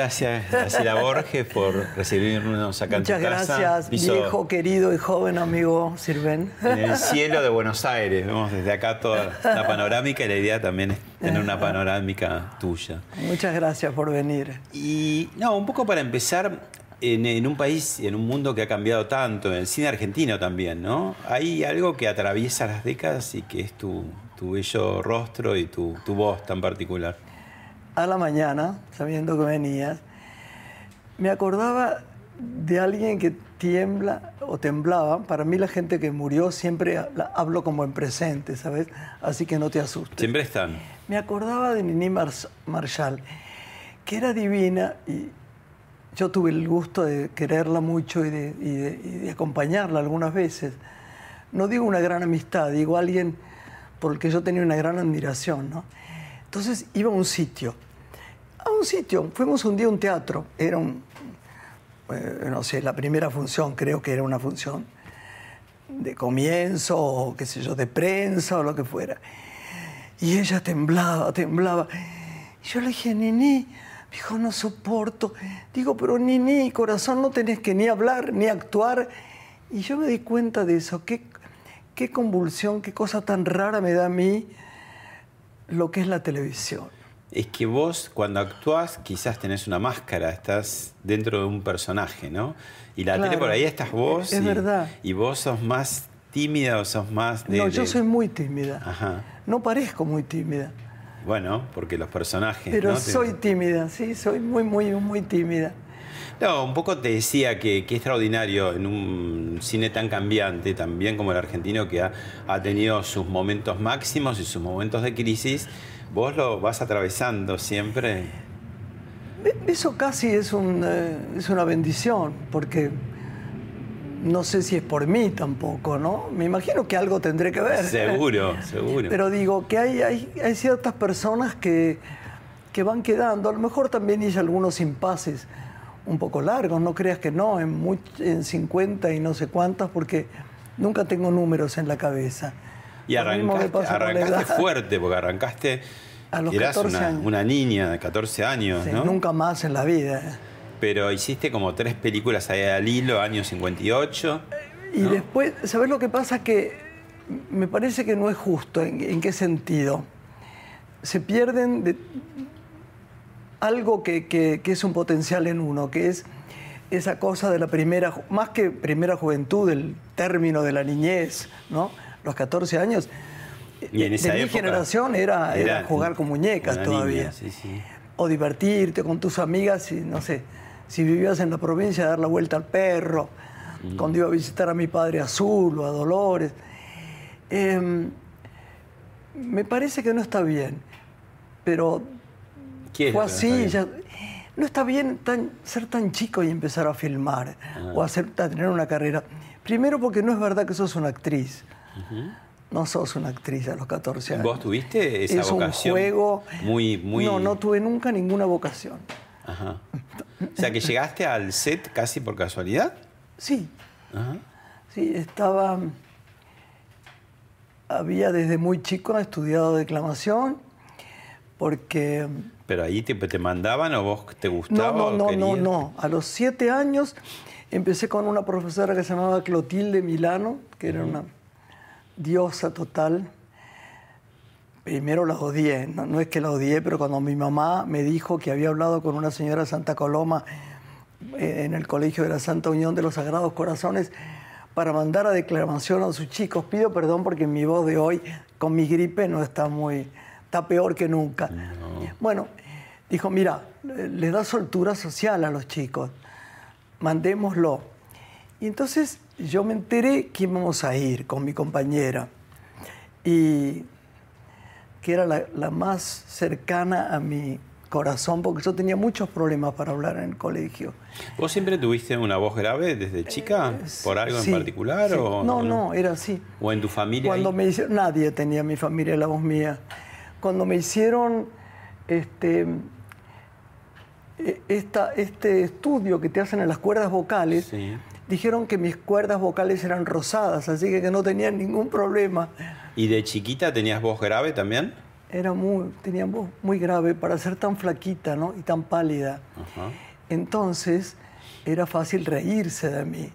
Gracias, Graciela Borges, por recibirnos acá Muchas en tu casa. gracias, viejo, querido y joven amigo Sirven. En el cielo de Buenos Aires. Vemos desde acá toda la panorámica y la idea también es tener una panorámica tuya. Muchas gracias por venir. Y no, un poco para empezar, en, en un país en un mundo que ha cambiado tanto, en el cine argentino también, ¿no? Hay algo que atraviesa las décadas y que es tu, tu bello rostro y tu, tu voz tan particular. A la mañana, sabiendo que venías, me acordaba de alguien que tiembla o temblaba. Para mí la gente que murió siempre hablo como en presente, ¿sabes? Así que no te asustes. Siempre están. Me acordaba de Nini Mars- Marshall, que era divina y yo tuve el gusto de quererla mucho y de, y de- y de acompañarla algunas veces. No digo una gran amistad, digo alguien por el que yo tenía una gran admiración, ¿no? Entonces iba a un sitio, un sitio, fuimos un día a un teatro, era un, eh, no sé, la primera función, creo que era una función de comienzo o qué sé yo, de prensa o lo que fuera. Y ella temblaba, temblaba. Y yo le dije, Nini, dijo, no soporto. Digo, pero Nini, corazón, no tenés que ni hablar, ni actuar. Y yo me di cuenta de eso. Qué, qué convulsión, qué cosa tan rara me da a mí lo que es la televisión. Es que vos cuando actuás quizás tenés una máscara, estás dentro de un personaje, ¿no? Y la tele Claro. por ahí estás vos. Es y, verdad. Y vos sos más tímida o sos más de... no, yo de- soy muy tímida. Ajá. No parezco muy tímida, Bueno, porque los personajes... pero soy tímida, sí, soy muy, muy, muy tímida. No, un poco te decía que, que extraordinario en un cine tan cambiante, también como el argentino, que ha, ha tenido sus momentos máximos y sus momentos de crisis, vos lo vas atravesando siempre. Eso casi es, un, eh, es una bendición, porque no sé si es por mí tampoco, ¿no? Me imagino que algo tendré que ver. Seguro, seguro. Pero digo que hay, hay, hay ciertas personas que, que van quedando. A lo mejor también hice algunos impases un poco largos, no creas que no, en, much- en 50 y no sé cuántas, porque nunca tengo números en la cabeza. Y arrancaste, arrancaste fuerte, porque arrancaste... A los eras 14 una, años. una niña de 14 años, Sí, ¿no? Nunca más en la vida. Pero hiciste como tres películas ahí al hilo, año 58. Y después, ¿sabes lo que pasa? Que me parece que no es justo. ¿En, en qué sentido? Se pierden de algo que, que- que es un potencial en uno, que es esa cosa de la primera, más que primera juventud, el término de la niñez, ¿no? Los 14 años. Y en de esa mi época generación era, era era jugar con muñecas todavía. niña, sí, sí. O divertirte con tus amigas y, no sé, si vivías en la provincia, dar la vuelta al perro. Cuando iba a visitar a mi padre Azul o a Dolores. Em, me parece que no está bien, pero ¿Qué es fue así. está ya- no está bien tan- ser tan chico y empezar a filmar Ah. o hacer, a tener una carrera. Primero porque no es verdad que sos una actriz. No sos una actriz a los 14 años. ¿Vos tuviste esa es vocación? un juego. Muy, muy... No, no tuve nunca ninguna vocación. Ajá. O sea, que llegaste al set casi por casualidad. Sí, Ajá. sí, estaba. Había desde muy chico estudiado declamación, porque. Pero ahí te, te mandaban o vos te No, gustaba no, o no, no, querías? no. A los siete años empecé con una profesora que se llamaba Clotilde Milano, que era una diosa total. Primero la odié, no, no es que la odié, pero cuando mi mamá me dijo que había hablado con una señora de Santa Coloma eh, en el Colegio de la Santa Unión de los Sagrados Corazones para mandar a declamación a sus chicos, pido perdón porque mi voz de hoy con mi gripe no está muy, está peor que nunca. Bueno, dijo, mira, le da soltura social a los chicos, mandémoslo. Y entonces yo me enteré que íbamos a ir con mi compañera, y que era la, la más cercana a mi corazón, porque yo tenía muchos problemas para hablar en el colegio. ¿Vos siempre tuviste una voz grave desde chica? ¿Por algo Sí, en particular? sí. O, no, no, era así. ¿O en tu familia? Cuando ahí? me hicieron, nadie tenía en mi familia la voz mía. Cuando me hicieron este, eh, esta- este estudio que te hacen en las cuerdas vocales, Sí. Dijeron que mis cuerdas vocales eran rosadas, así que, que no tenían ningún problema. ¿Y de chiquita tenías voz grave también? Era muy, tenía voz muy grave para ser tan flaquita ¿no? y tan pálida. Entonces era fácil reírse de mí.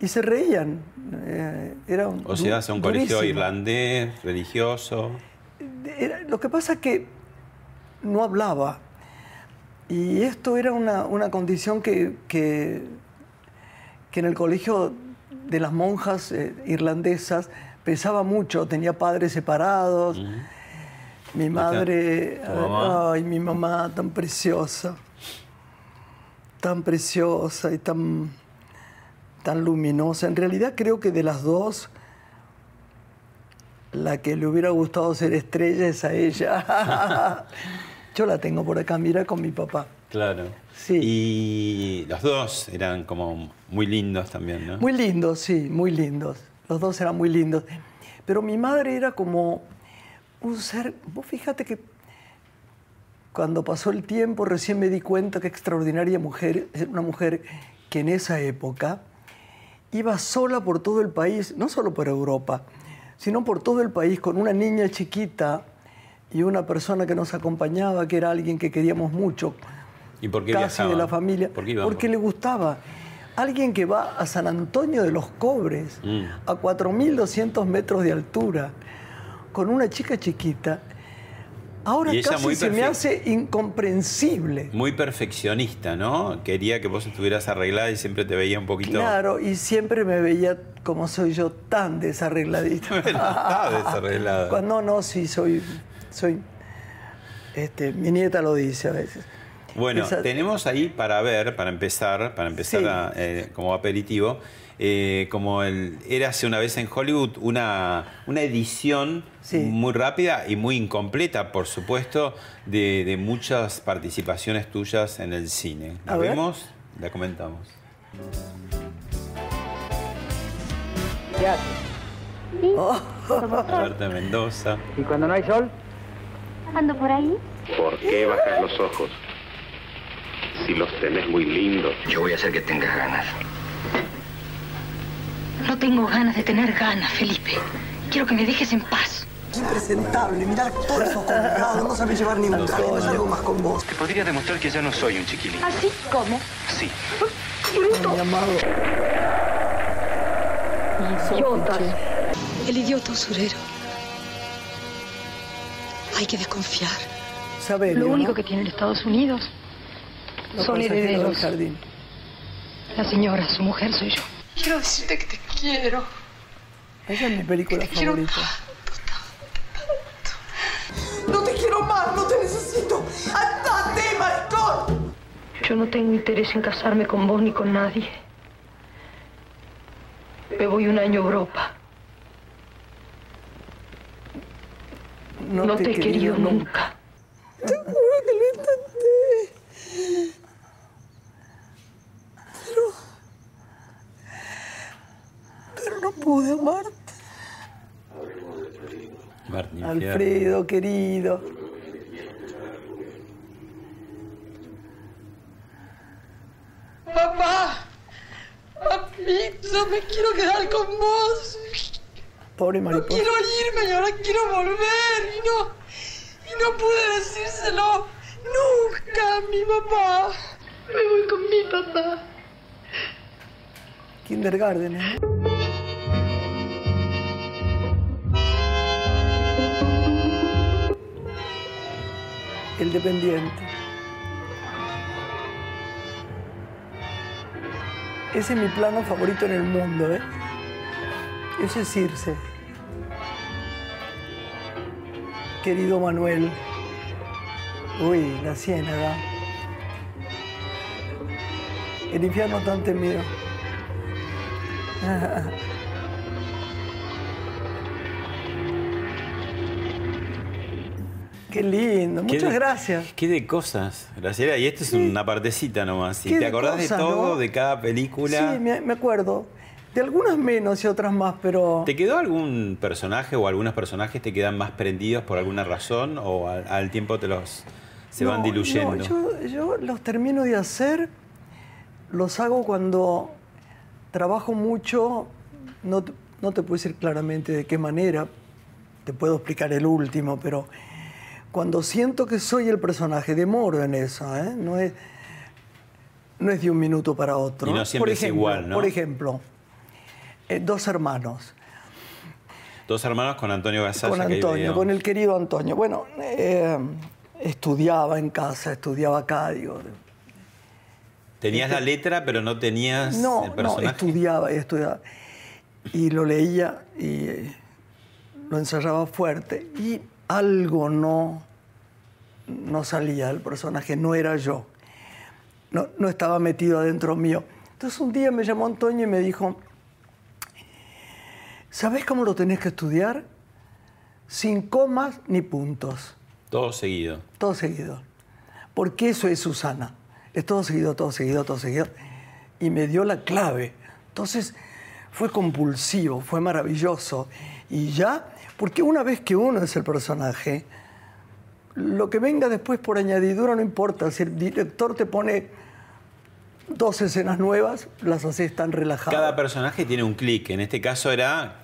Y se reían. eh, era O sea, a un colegio durísimo. irlandés, religioso. Era- lo que pasa es que no hablaba. Y esto era una, una condición que, que, que en el colegio de las monjas eh, irlandesas pesaba mucho. Tenía padres separados. Mi madre, mamá? ay, mi mamá tan preciosa, tan preciosa y tan, tan luminosa. En realidad creo que de las dos, la que le hubiera gustado ser estrella es a ella. Yo la tengo por acá, mira con mi papá. Claro. Sí. Y los dos eran como muy lindos también, ¿no? Muy lindos, sí, muy lindos. Los dos eran muy lindos. Pero mi madre era como un ser. Vos fíjate que cuando pasó el tiempo recién me di cuenta que extraordinaria mujer, era una mujer que en esa época iba sola por todo el país, no solo por Europa, sino por todo el país con una niña chiquita y una persona que nos acompañaba, que era alguien que queríamos mucho, ¿Y por qué casi de la familia, ¿Por qué porque le gustaba. Alguien que va a San Antonio de los Cobres, Mm. a 4.200 metros de altura, con una chica chiquita, ahora casi se me hace incomprensible. Muy perfeccionista, ¿no? Quería que vos estuvieras arreglada y siempre te veía un poquito... Claro, y siempre me veía como soy yo, tan desarregladita. Estaba desarreglada. Cuando no, sí, soy, soy, este, mi nieta lo dice a veces. Bueno, Esa- tenemos ahí para ver, para empezar, para empezar Sí. a, eh, como aperitivo, eh, como el, era hace una vez en Hollywood una, una edición Sí. muy rápida y muy incompleta, por supuesto, de, de muchas participaciones tuyas en el cine. ¿La A ver. vemos? La comentamos. Roberta Mendoza. ¿Y cuando no hay sol? Ando por ahí. ¿Por qué bajar los ojos? Si los tenés muy lindos. Yo voy a hacer que tengas ganas. No tengo ganas de tener ganas, Felipe. Quiero que me dejes en paz. Impresentable, mirá todos esos colgados, no sabes llevar ni un traje, no salgo más con vos. Te podría demostrar que ya no soy un chiquilín. ¿Así? ¿Cómo? Sí. Mi amado. Idiotas. El idiota usurero. Hay que desconfiar. Saberio, Lo único ¿no? que tienen Estados Unidos Los son del herederos. jardín. La señora, su mujer, soy yo. Quiero decirte que te quiero. Esa es mi película quiero favorita. No te quiero más, no te necesito. ¡Andate, maricón! Yo no tengo interés en casarme con vos ni con nadie. Me voy un año a Europa. No, te, he querido nunca. Te juro que lo intenté. Pero. Pero no pude amarte. Martín. Alfredo, querido. Papá. Papito, me quiero quedar con vos. Pobre No mariposa. quiero irme y ahora quiero volver. Y no. Y no pude decírselo nunca a mi papá. Me voy con mi papá. Kindergarten, ¿eh? El dependiente. Ese es mi plano favorito en el mundo, ¿eh? Ese es Circe. Querido Manuel, Uy, la ciénaga. El infierno tan temido. Qué lindo, Qué muchas de- gracias. Qué de cosas, Graciela. Y esto es una partecita nomás. Y te de acordás de todo, ¿no? de cada película. Sí, me, me acuerdo. De algunas menos y otras más, pero... ¿Te quedó algún personaje o algunos personajes te quedan más prendidos por alguna razón o al, al tiempo te los se van diluyendo? no, yo, yo los termino de hacer, los hago cuando trabajo mucho, no, no te puedo decir claramente de qué manera, te puedo explicar el último, pero cuando siento que soy el personaje, demoro en eso, ¿eh? no, es, no es de un minuto para otro. Y no siempre es igual, ¿no? Por ejemplo, eh, dos hermanos. Dos hermanos con Antonio Gasalla. Con Antonio, con el querido Antonio. Bueno, eh, estudiaba en casa, estudiaba acá, digo. Tenías la letra, pero no tenías No, el no, personaje. estudiaba y estudiaba. Y lo leía y lo ensayaba fuerte. Y algo no, no salía del personaje, no era yo. No, no estaba metido adentro mío. Entonces un día me llamó Antonio y me dijo, ¿sabes cómo lo tenés que estudiar? Sin comas ni puntos. Todo seguido. Todo seguido. Porque eso es Susana. Es todo seguido, todo seguido, todo seguido. Y me dio la clave. Entonces fue compulsivo, fue maravilloso. Y ya, porque una vez que uno es el personaje, lo que venga después por añadidura no importa. Si el director te pone dos escenas nuevas, las haces tan relajadas. Cada personaje tiene un clic. En este caso era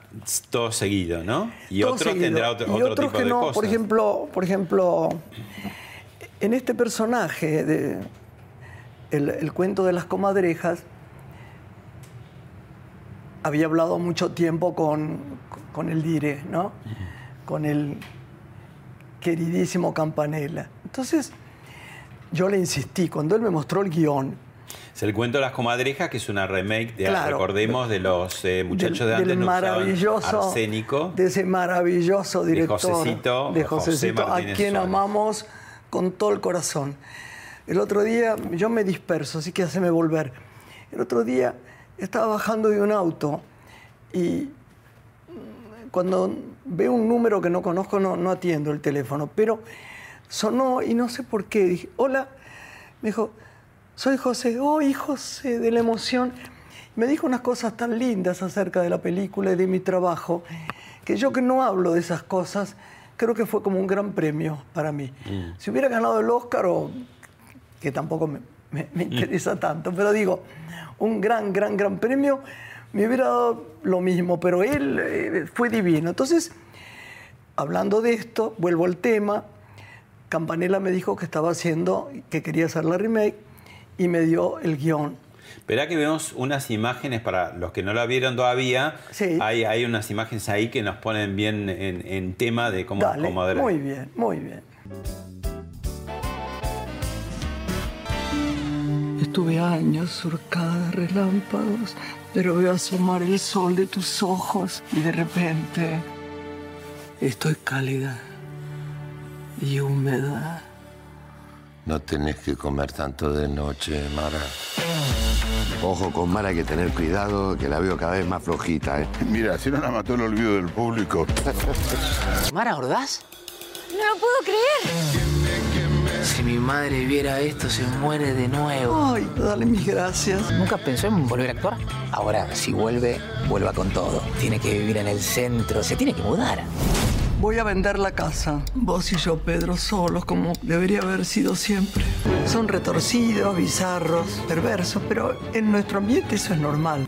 todo seguido, ¿no? Y Todo otros seguido. tendrá otro, Y otro otros tipo que de no. cosas. Por ejemplo, por ejemplo, en este personaje de el, el cuento de las comadrejas, había hablado mucho tiempo con, con el Dire, ¿no? Con el queridísimo Campanella. Entonces, yo le insistí, cuando él me mostró el guion, Es el cuento de las comadrejas, que es una remake, de, Claro. recordemos, de los eh, muchachos del, de antes del maravilloso arsénico. de ese maravilloso director Josecito, de José Josecito, a Martínez quien Suárez. amamos con todo el corazón el otro día yo me disperso así que haceme volver el otro día estaba bajando de un auto y mm, cuando veo un número que no conozco no, no atiendo el teléfono pero sonó y no sé por qué dije hola me dijo soy José, hoy José, de la emoción. Me dijo unas cosas tan lindas acerca de la película y de mi trabajo, que yo que no hablo de esas cosas, creo que fue como un gran premio para mí. Si hubiera ganado el Oscar, o, que tampoco me, me- me interesa tanto, pero digo, un gran, gran, gran premio, me hubiera dado lo mismo, pero él eh, fue divino. Entonces, hablando de esto, vuelvo al tema, Campanella me dijo que estaba haciendo, que quería hacer la remake y me dio el guion. Esperá que vemos unas imágenes para los que no la vieron todavía. Sí. Hay, hay unas imágenes ahí que nos ponen bien en, en tema de cómo, Dale, cómo muy bien, muy bien. Estuve años surcada de relámpagos, pero veo asomar el sol de tus ojos y de repente estoy cálida y húmeda. No tenés que comer tanto de noche, Mara. Ojo con Mara, hay que tener cuidado, que la veo cada vez más flojita, ¿eh? Mira, si no la mató el olvido del público. ¿Mara Ordaz? No lo puedo creer. Si mi madre viera esto, se muere de nuevo. Ay, dale mis gracias. ¿Nunca pensó en volver a actuar? Ahora, si vuelve, vuelva con todo. Tiene que vivir en el centro, se tiene que mudar. Voy a vender la casa. Vos y yo, Pedro, solos, como debería haber sido siempre. Son retorcidos, bizarros, perversos, pero en nuestro ambiente eso es normal.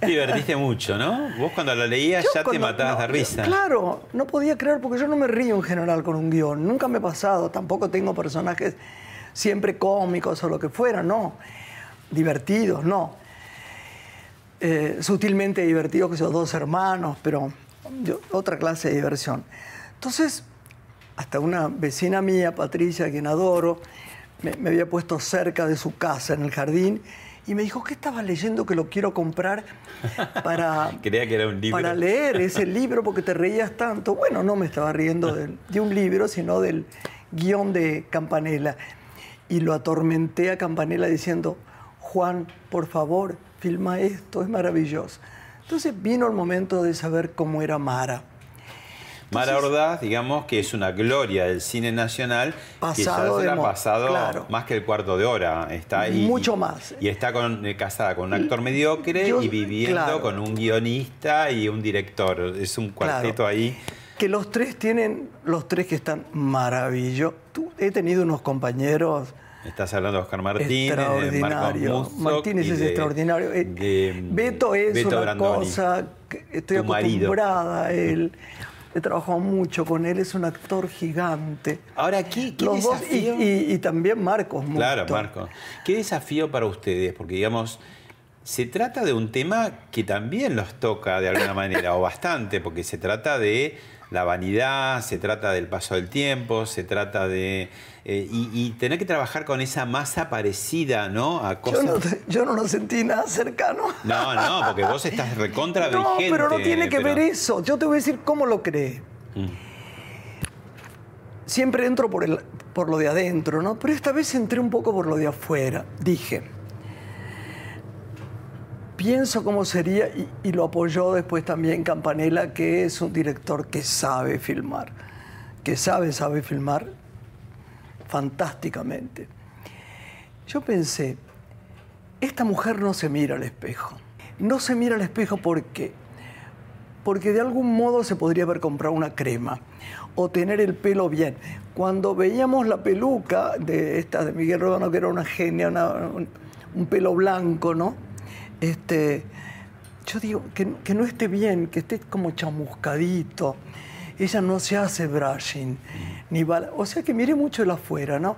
Te divertiste mucho, ¿no? Vos cuando la leías Yo ya te matabas no, de risa. Claro, no podía creer porque yo no me río en general con un guion. Nunca me ha pasado. Tampoco tengo personajes siempre cómicos o lo que fuera, no. Divertidos, no. Eh, sutilmente divertidos que son dos hermanos, pero yo- otra clase de diversión. Entonces, hasta una vecina mía, Patricia, a quien adoro, me, me había puesto cerca de su casa, en el jardín, y me dijo, ¿qué estabas leyendo que lo quiero comprar para, Creía que era un libro. para leer ese libro porque te reías tanto? Bueno, no me estaba riendo del- de, un libro, sino del guion de Campanella. Y lo atormenté a Campanella diciendo, Juan, por favor, filma esto, es maravilloso. Entonces vino el momento de saber cómo era Mara. Mara Ordaz, digamos que es una gloria del cine nacional, Pasado ha pasado claro. más que el cuarto de hora. Está ahí. Mucho más. Y está con- eh, casada con un actor mediocre Yo- y viviendo claro. con un guionista y un director. Es un cuarteto Claro. ahí. Que los tres tienen, los tres que están maravillosos. Tú- He tenido unos compañeros Estás hablando de Oscar Martínez, de. Muzok Martínez es de- extraordinario. Eh, de, Beto es Beto una Brandoni. cosa que estoy Tu marido. acostumbrada a él. He trabajado mucho con él, es un actor gigante. Ahora, ¿qué, qué Los dos, y, desafío? y- y también Marcos. Claro, Marco. ¿Qué desafío para ustedes? Porque, digamos, se trata de un tema que también los toca de alguna manera, o bastante, porque se trata de la vanidad, se trata del paso del tiempo, se trata de... eh, y, y tener que trabajar con esa masa parecida, ¿no? A Yo cosas... no, yo no lo sentí nada cercano. No, no, porque vos estás recontra No, pero no tiene que pero- ver eso. Yo te voy a decir cómo lo creé. Mm. Siempre entro por, el, por lo de adentro, ¿no? Pero esta vez entré un poco por lo de afuera. Dije, pienso cómo sería, y, y lo apoyó después también Campanella, que es un director que sabe filmar, que sabe, sabe filmar fantásticamente. Yo pensé, esta mujer no se mira al espejo. No se mira al espejo porque porque de algún modo se podría haber comprado una crema o tener el pelo bien. Cuando veíamos la peluca de esta de Miguel Rodano, que era una genia, un pelo blanco, ¿no? Este, yo digo que, que no esté bien, que esté como chamuscadito. Ella no se hace brushing, ni bala. O sea que mire mucho el afuera, ¿no?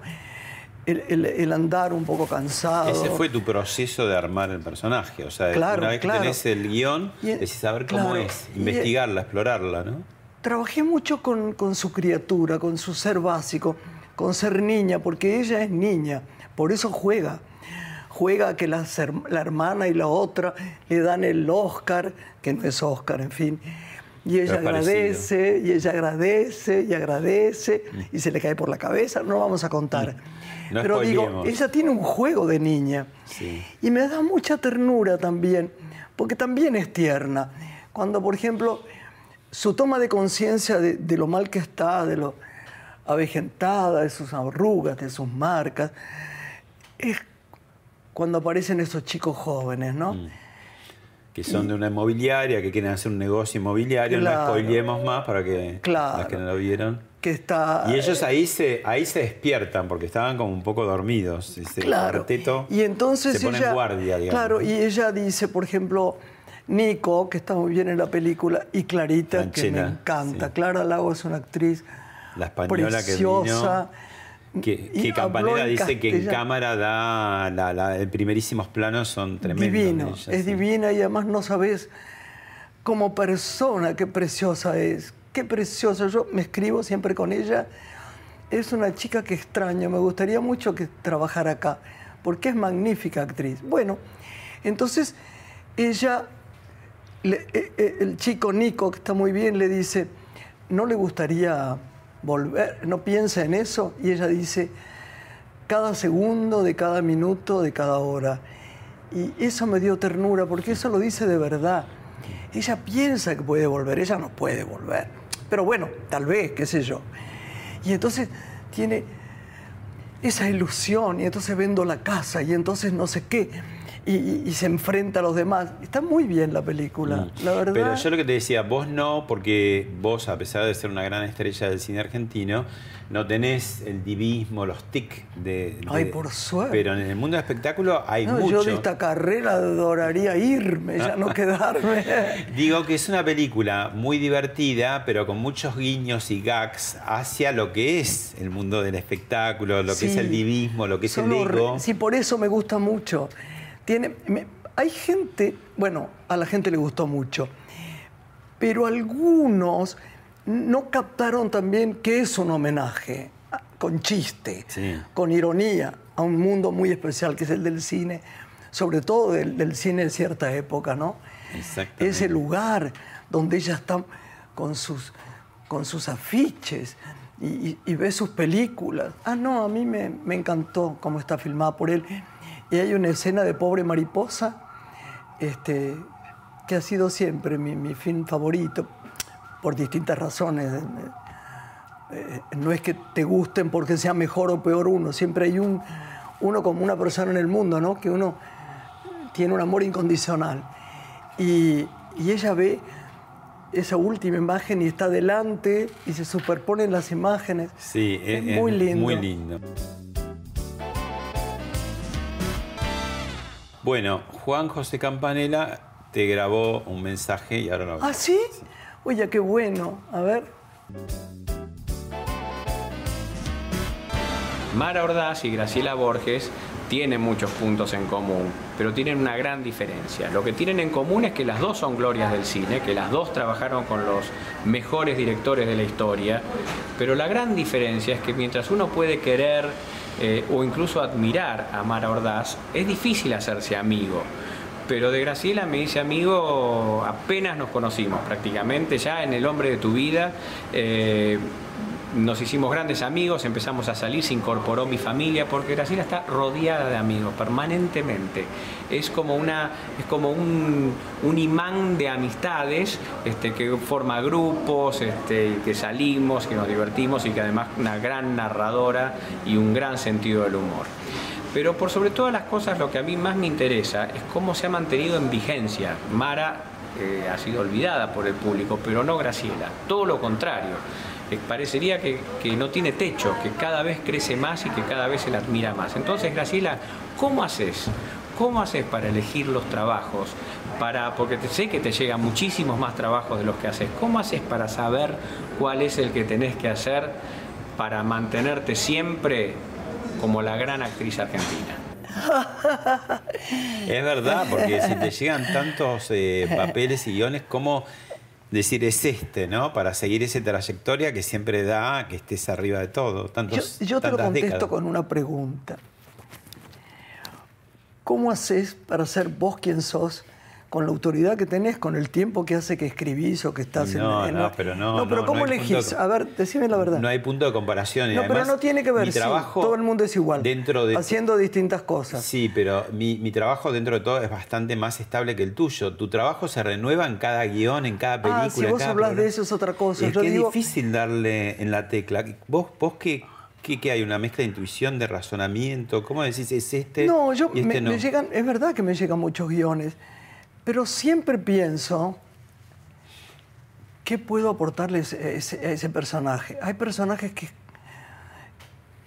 El, el- el andar un poco cansado. Ese fue tu proceso de armar el personaje. O sea, Claro, una vez claro. que tenés el guion, decís saber cómo claro, es, y- investigarla, explorarla, ¿no? Trabajé mucho con, con su criatura, con su ser básico, con ser niña, porque ella es niña, por eso juega. Juega que las la hermana y la otra le dan el Oscar, que no es Oscar, en fin. Y ella parecido. agradece, y ella agradece, y agradece, y se le cae por la cabeza, no vamos a contar. No Pero digo, ella tiene un juego de niña. Sí. Y me da mucha ternura también, porque también es tierna. Cuando, por ejemplo, su toma de conciencia de, de lo mal que está, de lo avejentada, de sus arrugas, de sus marcas, es cuando aparecen esos chicos jóvenes, ¿no? Mm. Que son de una inmobiliaria, que quieren hacer un negocio inmobiliario, Claro. no spoilemos más para que Claro. las que no lo vieron. Que está... Y ellos ahí se, ahí se despiertan porque estaban como un poco dormidos. Ese Claro. Y entonces se pone ella, en guardia, digamos. Claro, y ella dice, por ejemplo, Nico, que está muy bien en la película, y Clarita, que me encanta. sí. Clara Lago es una actriz La española preciosa. que vino. Que, que Campanella dice que en cámara da la, primerísimos planos son tremendos. Divino, ella, es sí. divina y además no sabes como persona qué preciosa es, qué preciosa. Yo me escribo siempre con ella. Es una chica que extraño, me gustaría mucho que trabajara acá, porque es magnífica actriz. Bueno, entonces ella, le- eh, eh, el chico Nico, que está muy bien, le dice, ¿no le gustaría volver? ¿No piensa en eso? Y ella dice, cada segundo, de cada minuto, de cada hora. Y eso me dio ternura, porque eso lo dice de verdad. Ella piensa que puede volver, ella no puede volver. Pero bueno, tal vez, qué sé yo. Y entonces tiene esa ilusión, y entonces vendo la casa, y entonces no sé qué, y, se enfrenta a los demás. Está muy bien la película, la verdad. Mm. Pero yo lo que te decía, vos no, porque vos, a pesar de ser una gran estrella del cine argentino, no tenés el divismo, los tics de, de- Ay, por suerte. Pero en el mundo del espectáculo hay No, mucho. yo de esta carrera adoraría irme, ya no quedarme. Digo que es una película muy divertida, pero con muchos guiños y gags hacia lo que es el mundo del espectáculo, lo que es el divismo, lo que es Son el ego. Sí, por eso me gusta mucho. Tiene, me- hay gente, bueno, a la gente le gustó mucho, pero algunos no captaron también que es un homenaje, a- con chiste, Sí. con ironía, a un mundo muy especial que es el del cine, sobre todo del, del cine de cierta época, ¿no? Ese lugar donde ella está con sus, con sus afiches y, y ves sus películas. Ah, no, a mí me, me encantó cómo está filmada por él. Y hay una escena de Pobre Mariposa, este, que ha sido siempre mi, mi film favorito, por distintas razones. Eh, no es que te gusten porque sea mejor o peor uno, siempre hay un, uno como una persona en el mundo, ¿no? Que uno tiene un amor incondicional. Y, y ella ve esa última imagen y está delante y se superponen las imágenes. Sí, es, es muy lindo. Muy lindo. Bueno, Juan José Campanella te grabó un mensaje y ahora lo ¿Ah, sí? sí. Oye, qué bueno. A ver. Mara Ordaz y Graciela Borges tienen muchos puntos en común, pero tienen una gran diferencia. Lo que tienen en común es que las dos son glorias del cine, que las dos trabajaron con los mejores directores de la historia, pero la gran diferencia es que mientras uno puede querer eh, o incluso admirar a Mara Ordaz, es difícil hacerse amigo. Pero de Graciela me dice amigo, apenas nos conocimos prácticamente, ya en El hombre de tu vida. Eh, nos hicimos grandes amigos, empezamos a salir, se incorporó mi familia, porque Graciela está rodeada de amigos permanentemente. Es como, una, es como un, imán de amistades este, que forma grupos, este, que salimos, que nos divertimos y que además una gran narradora y un gran sentido del humor. Pero por sobre todas las cosas lo que a mí más me interesa es cómo se ha mantenido en vigencia. Mara eh, ha sido olvidada por el público, pero no Graciela, todo lo contrario parecería que, que, no tiene techo, que cada vez crece más y que cada vez se la admira más. Entonces, Graciela, ¿cómo haces? ¿Cómo haces para elegir los trabajos? Para, porque sé que te llegan muchísimos más trabajos de los que haces. ¿Cómo haces para saber cuál es el que tenés que hacer para mantenerte siempre como la gran actriz argentina? Es verdad, porque si te llegan tantos eh, papeles y guiones, ¿cómo decir es este, ¿no? Para seguir esa trayectoria que siempre da que estés arriba de todo. Tantos, yo, yo te lo contesto décadas. con una pregunta. ¿Cómo haces para ser vos quien sos? Con la autoridad que tenés, con el tiempo que hace que escribís o que estás no, en, en... No, pero no. No, pero no, ¿cómo no elegís? De, a ver, decime la verdad. No hay punto de comparación. Y no, además, pero no tiene que ver. Mi sí, trabajo todo el mundo es igual. Dentro de, haciendo distintas cosas. Sí, pero mi, mi, trabajo dentro de todo es bastante más estable que el tuyo. Tu trabajo se renueva en cada guion, en cada película. Ah, si vos cada hablas programa. de eso es otra cosa. Es Yo que digo... es difícil darle en la tecla. ¿Vos, vos qué, qué, qué hay? ¿Una mezcla de intuición, de razonamiento? ¿Cómo decís es este? No, yo y este me, no? me llegan, es verdad que me llegan muchos guiones, pero siempre pienso qué puedo aportarles a ese, ese personaje. Hay personajes que,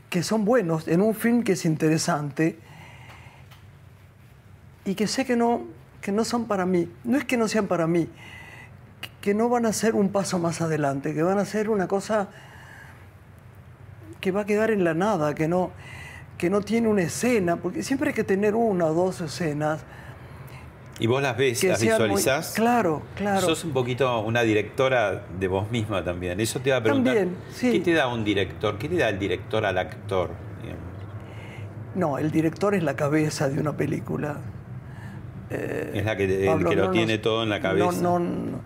que son buenos en un film que es interesante y que sé que no, que no son para mí. No es que no sean para mí, que no van a ser un paso más adelante, que van a ser una cosa que va a quedar en la nada, que no, que no tiene una escena, porque siempre hay que tener una o dos escenas. ¿Y vos las ves, las muy- visualizás? Claro, claro. Sos un poquito una directora de vos misma también. Eso te iba a preguntar. También, sí. ¿Qué te da un director? ¿Qué te da el director al actor? digamos? No, el director es la cabeza de una película. Eh, Es la que, el que lo no tiene todo en la cabeza. No, no, no,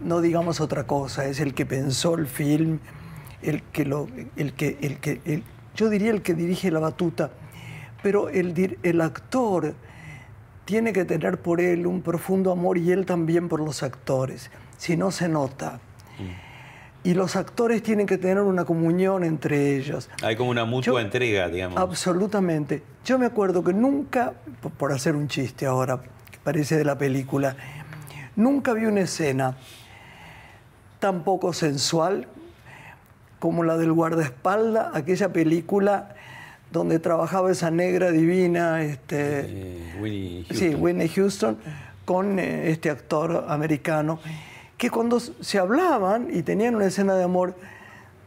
no digamos otra cosa, es el que pensó el film, el que lo, el que, el que, el- yo diría el que dirige la batuta, pero el, el actor tiene que tener por él un profundo amor y él también por los actores, si no se nota. Y los actores tienen que tener una comunión entre ellos. Hay como una mutua Yo- entrega, digamos. Absolutamente. Yo me acuerdo que nunca, por- hacer un chiste ahora, que parece de la película, nunca vi una escena tan poco sensual como la del guardaespaldas, aquella película donde trabajaba esa negra divina, este, Eh, Winnie sí, Houston. Whitney Houston, con eh, este actor americano, que cuando se hablaban y tenían una escena de amor,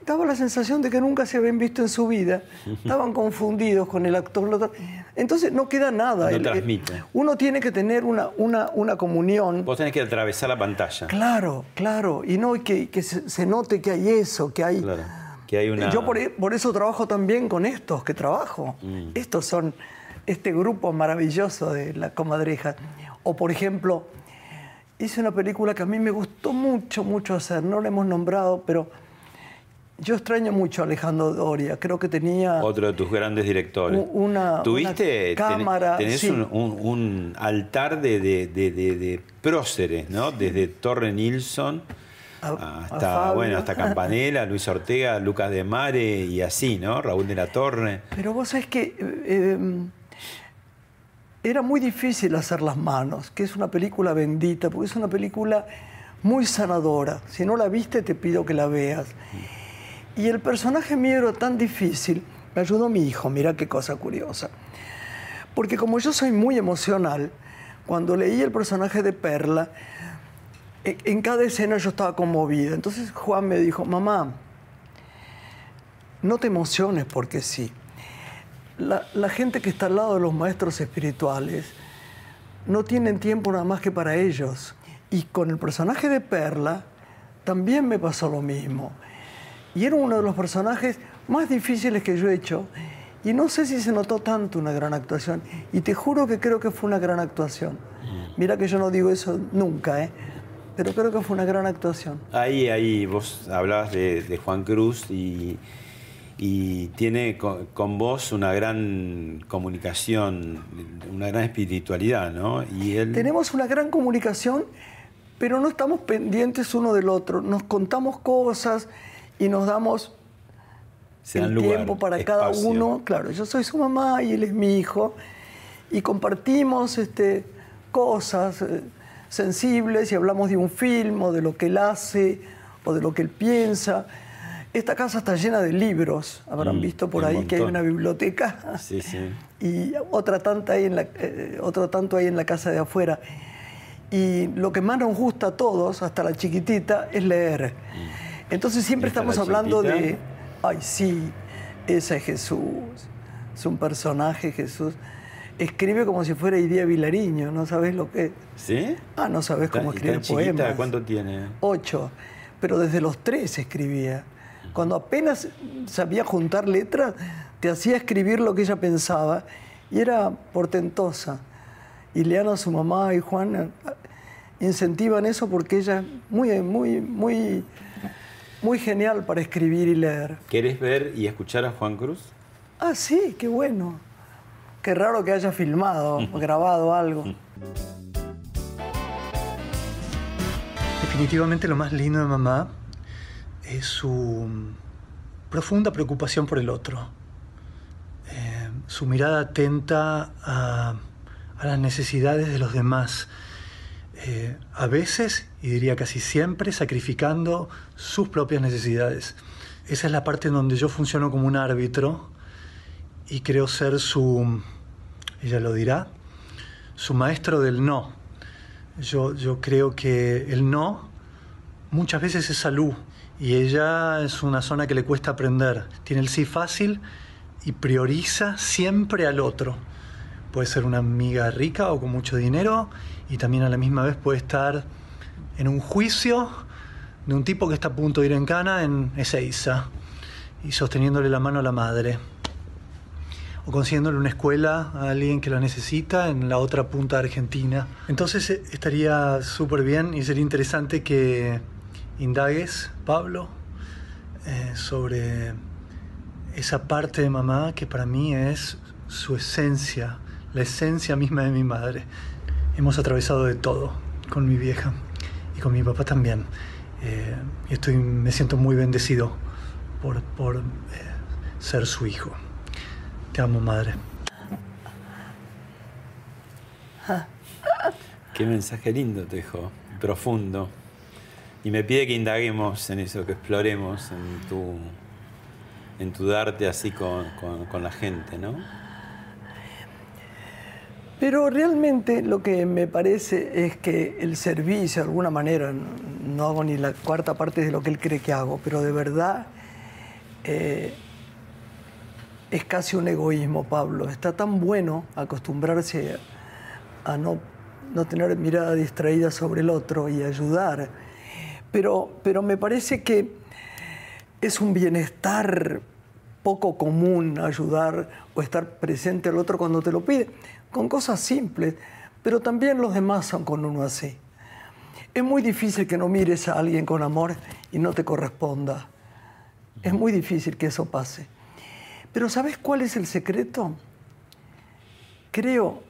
daba la sensación de que nunca se habían visto en su vida. Estaban confundidos con el actor. Entonces no queda nada. No El- transmite. uno tiene que tener una, una, una comunión. Vos tenés que atravesar la pantalla. Claro, claro. Y no que, que se, se note que hay eso, que hay... Claro. Que hay una. Yo por, e- por eso trabajo también con estos que trabajo. Mm. Estos son este grupo maravilloso de la comadreja. O por ejemplo, hice una película que a mí me gustó mucho, mucho hacer. No la hemos nombrado, pero yo extraño mucho a Alejandro Doria. Creo que tenía. Otro de tus grandes directores. Una, Tuviste, una cámara. tenés sí. un, un- un altar de- de- de próceres, ¿no? Desde Torre Nilsson a hasta, Fabio. bueno, hasta Campanella, Luis Ortega, Lucas de Mare y así, ¿no? Raúl de la Torre. Pero vos sabés que eh, eh, era muy difícil hacer Las Manos, que es una película bendita, porque es una película muy sanadora. Si no la viste, te pido que la veas. Y el personaje mío era tan difícil, me ayudó mi hijo, mira qué cosa curiosa. Porque como yo soy muy emocional, cuando leí el personaje de Perla, en, cada escena yo estaba conmovida. Entonces Juan me dijo, mamá, no te emociones porque sí. La, la gente que está al lado de los maestros espirituales no tienen tiempo nada más que para ellos. Y con el personaje de Perla también me pasó lo mismo. Y era uno de los personajes más difíciles que yo he hecho. Y no sé si se notó tanto una gran actuación. Y te juro que creo que fue una gran actuación. Mira que yo no digo eso nunca, ¿eh? Pero creo que fue una gran actuación. Ahí, ahí, vos hablabas de, de Juan Cruz y, y tiene con, con vos una gran comunicación, una gran espiritualidad, ¿no? Y él... Tenemos una gran comunicación, pero no estamos pendientes uno del otro. Nos contamos cosas y nos damos Se el lugar, tiempo para cada uno. Claro, yo soy su mamá y él es mi hijo. Y compartimos este, cosas sensibles y hablamos de un film o de lo que él hace o de lo que él piensa. Esta casa está llena de libros, habrán Mm, visto por ahí que hay una biblioteca Sí, sí. y otra tanta hay en la, eh, otro tanto hay en la casa de afuera. Y lo que más nos gusta a todos, hasta la chiquitita, es leer. Entonces siempre ¿Esta estamos la hablando de, ay sí, ese es Jesús, es un personaje Jesús. Escribe como si fuera Idea Vilariño, ¿no sabes lo que es? ¿Sí? Ah, no sabes ¿Tan- cómo y escribe tan chiquita? poemas. ¿Cuánto tiene? Ocho, pero desde los tres escribía. Cuando apenas sabía juntar letras, te hacía escribir lo que ella pensaba y era portentosa. Y Leana, su mamá y Juan eh, incentivan eso porque ella es muy, muy, muy, muy genial para escribir y leer. ¿Querés ver y escuchar a Juan Cruz? Ah, sí, qué bueno. Qué raro que haya filmado, grabado algo. Definitivamente lo más lindo de mamá es su profunda preocupación por el otro, Eh, su mirada atenta a, a las necesidades de los demás, Eh, a veces, y diría casi siempre, sacrificando sus propias necesidades. Esa es la parte en donde yo funciono como un árbitro y creo ser su, ella lo dirá, su maestro del no. Yo, yo creo que el no muchas veces es salud y ella es una zona que le cuesta aprender. Tiene el sí fácil y prioriza siempre al otro. Puede ser una amiga rica o con mucho dinero y también a la misma vez puede estar en un juicio de un tipo que está a punto de ir en cana en Ezeiza y sosteniéndole la mano a la madre o consiguiéndole una escuela a alguien que la necesita en la otra punta de Argentina. Entonces eh, estaría súper bien y sería interesante que indagues, Pablo, eh, sobre esa parte de mamá que para mí es su esencia, la esencia misma de mi madre. Hemos atravesado de todo con mi vieja y con mi papá también. Eh, estoy, me siento muy bendecido por, por eh, ser su hijo. Te amo, madre. Qué mensaje lindo te dejó, profundo. Y me pide que indaguemos en eso, que exploremos en tu, en tu darte así con, con- con la gente, ¿no? Pero realmente lo que me parece es que el servicio, de alguna manera, no, no hago ni la cuarta parte de lo que él cree que hago, pero de verdad eh, es casi un egoísmo, Pablo. Está tan bueno acostumbrarse a no, no tener mirada distraída sobre el otro y ayudar. Pero, pero me parece que es un bienestar poco común ayudar o estar presente al otro cuando te lo pide, con cosas simples, pero también los demás son con uno así. Es muy difícil que no mires a alguien con amor y no te corresponda. Es muy difícil que eso pase. Pero ¿sabes cuál es el secreto? Creo,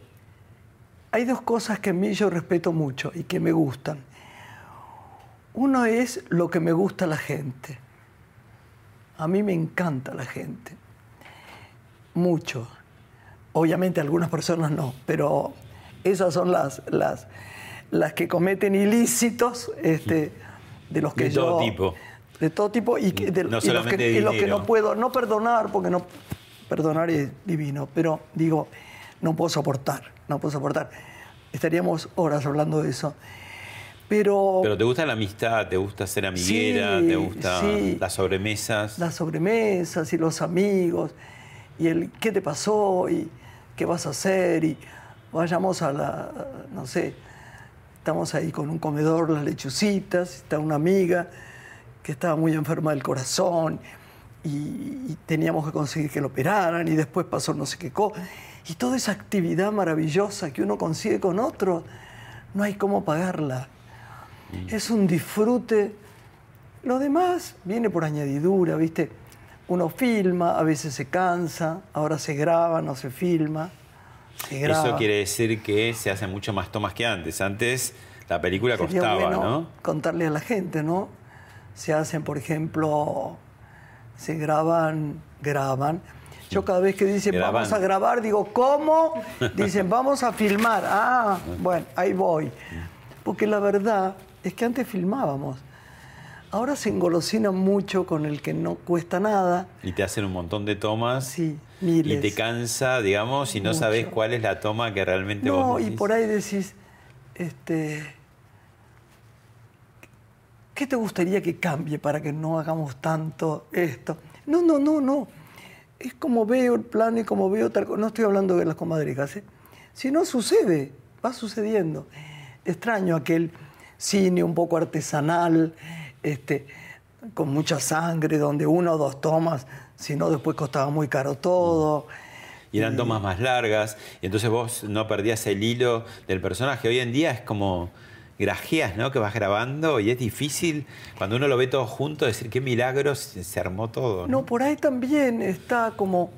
hay dos cosas que a mí yo respeto mucho y que me gustan. Uno es lo que me gusta a la gente. A mí me encanta la gente. Mucho. Obviamente algunas personas no, pero esas son las, las, las que cometen ilícitos este, de los que de yo... todo tipo. De todo tipo y, que, de, No y los, que, de y los que dinero. no puedo, no perdonar, porque no perdonar es divino, pero digo, no puedo soportar, no puedo soportar. Estaríamos horas hablando de eso. Pero, Pero te gusta la amistad, te gusta ser amiguera, Sí, te gusta sí. las sobremesas. las sobremesas y los amigos y el qué te pasó y qué vas a hacer y vayamos a la, no sé, estamos ahí con un comedor, las lechucitas, está una amiga que estaba muy enferma del corazón y, y teníamos que conseguir que lo operaran y después pasó no sé qué cosa. Y toda esa actividad maravillosa que uno consigue con otro, no hay cómo pagarla. Es un disfrute. Lo demás viene por añadidura, ¿viste? Uno filma, a veces se cansa, ahora se graba, no se filma. Se graba. Eso quiere decir que se hacen mucho más tomas que antes. Antes la película Sería costaba, bueno ¿no? contarle a la gente, ¿no? Se hacen, por ejemplo, se graban, graban. Yo cada vez que dicen Graban. vamos a grabar, digo, ¿cómo? Dicen, vamos a filmar. Ah, bueno, ahí voy. Porque la verdad es que antes filmábamos. Ahora se engolosinan mucho con el que no cuesta nada. Y te hacen un montón de tomas. Sí, Y miles. te cansa, digamos, y no Mucho. sabes cuál es la toma que realmente No, vos y decís. por ahí decís, este, ¿qué te gustaría que cambie para que no hagamos tanto esto? No, no, no, no. Es como veo el plan y como veo tal cosa. No estoy hablando de las comadrejas, ¿eh? Si no sucede, va sucediendo. Extraño aquel cine un poco artesanal, este, con mucha sangre, donde una o dos tomas, si no después costaba muy caro todo. Y eran tomas más largas, y entonces vos no perdías el hilo del personaje. Hoy en día es como grajeas, ¿no? Que vas grabando y es difícil cuando uno lo ve todo junto decir qué milagros se armó todo. ¿no? No, por ahí también está como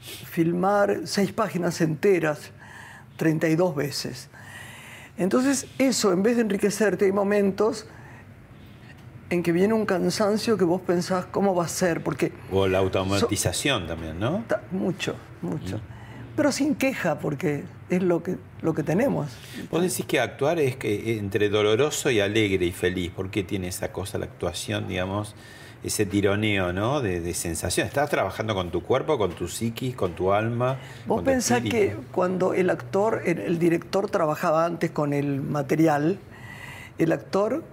filmar seis páginas enteras 32 veces. Entonces, eso, en vez de enriquecerte, hay momentos en que viene un cansancio que vos pensás cómo va a ser, porque O la automatización también, ¿no? mucho, mucho. Pero sin queja, porque es lo que, lo que tenemos. Vos decís que actuar es que entre doloroso y alegre y feliz. ¿Por qué tiene esa cosa la actuación, digamos, ese tironeo, ¿no? De, de sensación. Estás trabajando con tu cuerpo, con tu psiquis, con tu alma. Vos pensás que cuando el actor, el, el director trabajaba antes con el material, el actor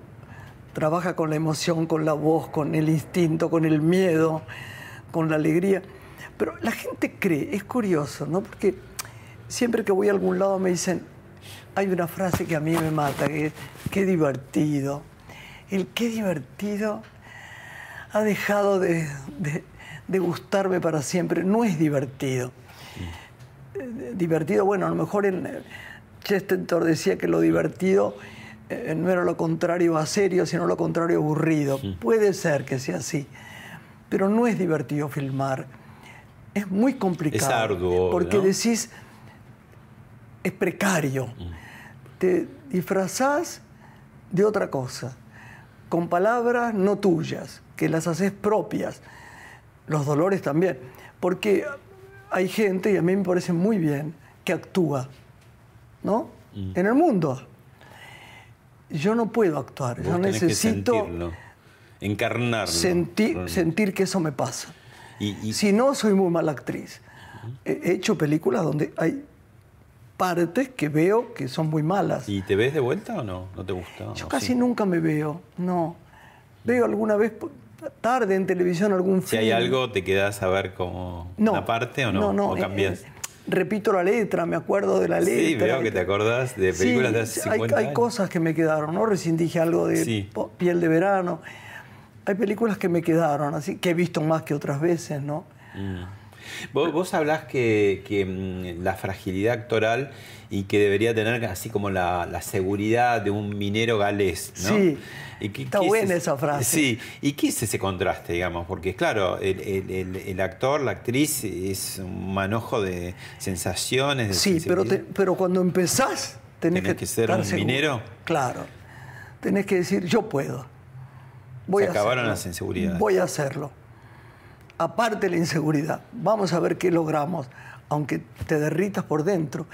trabaja con la emoción, con la voz, con el instinto, con el miedo, con la alegría. Pero la gente cree, es curioso, ¿no? Porque siempre que voy a algún lado me dicen, hay una frase que a mí me mata, que es, qué divertido. El qué divertido ha dejado de, de- de gustarme para siempre. No es divertido. Eh, divertido, bueno, a lo mejor en eh, Chesterton decía que lo divertido eh, no era lo contrario a serio, sino lo contrario a aburrido. Puede ser que sea así, pero no es divertido filmar. Es muy complicado. Es arduo, Porque ¿no? decís, es precario. Te disfrazás de otra cosa, con palabras no tuyas, que las haces propias. Los dolores también. Porque hay gente, y a mí me parece muy bien, que actúa, ¿no? En el mundo. Yo no puedo actuar, Vos yo que necesito sentirlo, encarnarlo. sentir, sentir que eso me pasa. Y, y- Si no, soy muy mala actriz. He he hecho películas donde hay partes que veo que son muy malas. ¿y te ves de vuelta o no? ¿No te gusta? Yo ¿O casi sí? nunca me veo, no. Veo alguna vez tarde en televisión algún Si film. hay algo, ¿te quedás a ver como No. una parte o no? No, no, ¿O eh, cambias? eh, repito la letra, me acuerdo de la letra. sí, veo que te acordás de películas de hace Sí, 50 hay, hay años. cosas que me quedaron, ¿no? Recién dije algo de Sí. Piel de Verano. Hay películas que me quedaron, así que he visto más que otras veces, ¿no? Mm. Vos, vos hablás que, que, mm, la fragilidad actoral y que debería tener así como la, la seguridad de un minero galés, ¿no? Sí, ¿Y qué- está qué buena esa frase. Sí, ¿y qué es ese contraste, digamos? Porque claro, el, el- el- actor, la actriz es un manojo de sensaciones, de Sí, pero, te- pero cuando empezás tenés, ¿Tenés que ser un seguro. minero? Claro. Tenés que decir, yo puedo. Voy Se a acabaron hacerlo. las inseguridades. Voy a hacerlo. Aparte la inseguridad. Vamos a ver qué logramos, aunque te derritas por dentro.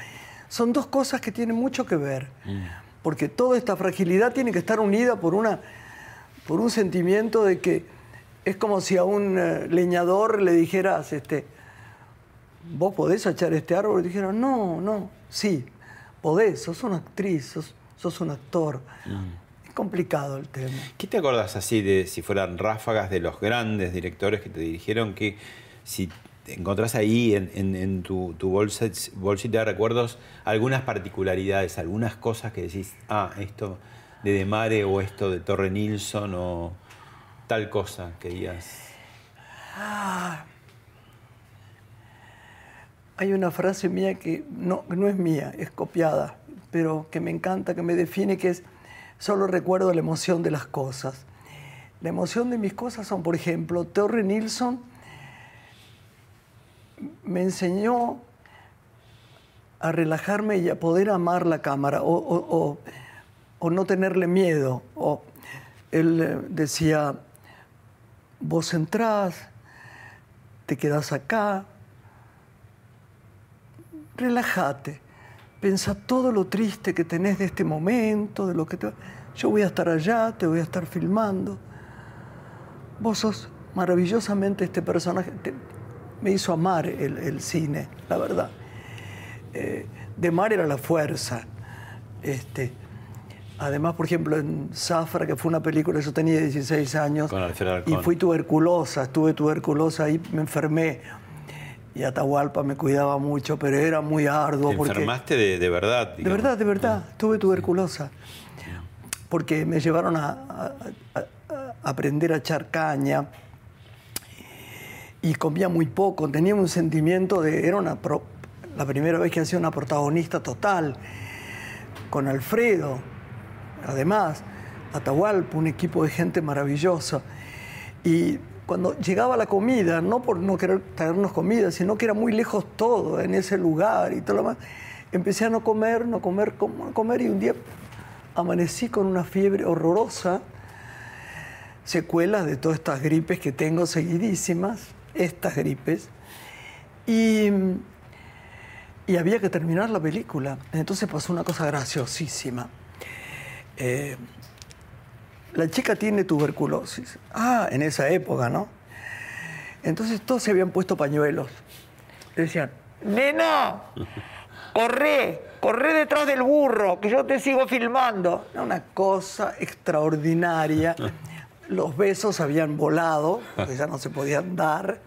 Son dos cosas que tienen mucho que ver. Mm. Porque toda esta fragilidad tiene que estar unida por, una, por un sentimiento de que es como si a un eh, leñador le dijeras, este, vos podés echar este árbol, y dijeron, no, no, sí, podés, sos una actriz, sos, sos un actor. Es complicado el tema. ¿Qué te acordás así de si fueran ráfagas de los grandes directores que te dirigieron? Que si te encontrás ahí en, en- en tu, tu bolsa, bolsita de recuerdos algunas particularidades, algunas cosas que decís, ah, esto de De Mare o esto de Torre Nilsson o tal cosa que digas. Ah. Hay una frase mía que no, no es mía, es copiada, pero que me encanta, que me define, que es, solo recuerdo la emoción de las cosas. La emoción de mis cosas son, por ejemplo, Torre Nilsson me enseñó a relajarme y a poder amar la cámara o, no tenerle miedo. O él eh, decía, vos entrás, te quedás acá, relájate, pensa todo lo triste que tenés de este momento, de lo que te... Yo voy a estar allá, te voy a estar filmando. Vos sos maravillosamente este personaje. Te- me hizo amar el, el cine, la verdad. Eh, de Mar era la fuerza. Este, además, por ejemplo, en Zafra, que fue una película, yo tenía 16 años. Con Y fui tuberculosa, estuve tuberculosa ahí, me enfermé. Y Atahualpa me cuidaba mucho, pero era muy arduo. Te porque, enfermaste de, de verdad. de verdad, de verdad, tuve tuberculosa. Porque me llevaron a, a- a- a aprender a echar caña y comía muy poco. Tenía un sentimiento de. Era una pro- la primera vez que hacía una protagonista total con Alfredo. Además, Atahualpa, un equipo de gente maravillosa. Y cuando llegaba la comida, no por no querer traernos comida, sino que era muy lejos todo en ese lugar y todo lo demás, empecé a no comer, no comer, com- no comer y un día amanecí con una fiebre horrorosa, secuelas de todas estas gripes que tengo seguidísimas, estas gripes, y, y había que terminar la película. Entonces pasó una cosa graciosísima. Eh, la chica tiene tuberculosis. Ah, en esa época, ¿no? Entonces todos se habían puesto pañuelos. Le decían, nena, corre, corre detrás del burro, que yo te sigo filmando. Era una cosa extraordinaria. Los besos habían volado, porque ya no se podían dar.